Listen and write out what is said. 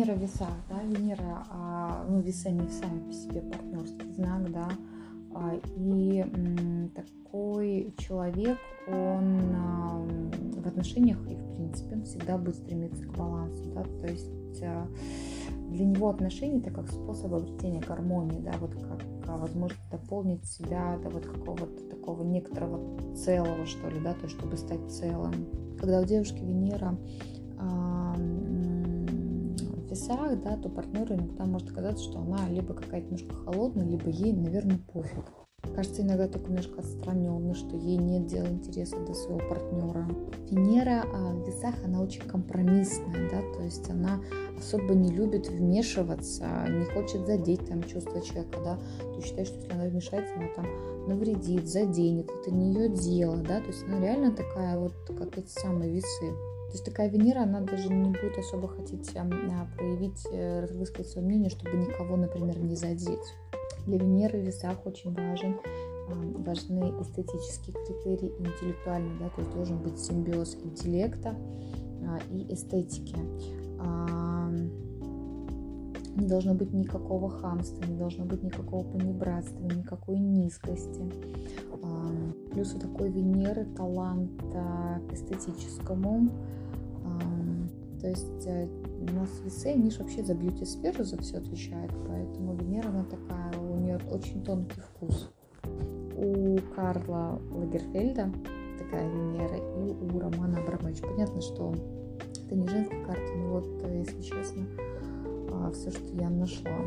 Венера в весах, да, Венера, а, ну, весы они сами по себе партнерский знак, да, а, и м, такой человек, он а, в отношениях и в принципе он всегда будет стремиться к балансу, да, то есть а, для него отношения это как способ обретения гармонии, да, вот как а, возможность дополнить себя до вот какого-то такого некоторого целого, что ли, да, то есть чтобы стать целым. Когда у девушки Венера весах, да, то партнеру иногда может казаться, что она либо какая-то немножко холодная, либо ей, наверное, пофиг. Кажется иногда только немножко отстраненной, что ей нет дела интереса до своего партнера. Венера а, в весах, она очень компромиссная, да, то есть она особо не любит вмешиваться, не хочет задеть там чувства человека, да, то считает, что если она вмешается, она там навредит, заденет, это не ее дело, да, то есть она реально такая вот, как эти самые весы. То есть такая Венера, она даже не будет особо хотеть а, проявить, э, высказать свое мнение, чтобы никого, например, не задеть. Для Венеры в весах очень важен, а, важны эстетические критерии интеллектуальные, да, то есть должен быть симбиоз интеллекта а, и эстетики. Не должно быть никакого хамства, не должно быть никакого понебратства, никакой низкости. Плюс у такой Венеры талант к эстетическому, то есть э, у нас весы, они же вообще за бьюти-сферу за все отвечают, поэтому Венера, она такая, у нее очень тонкий вкус. У Карла Лагерфельда такая Венера, и у Романа Абрамовича. Понятно, что это не женская карта, но вот, если честно, а, все, что я нашла.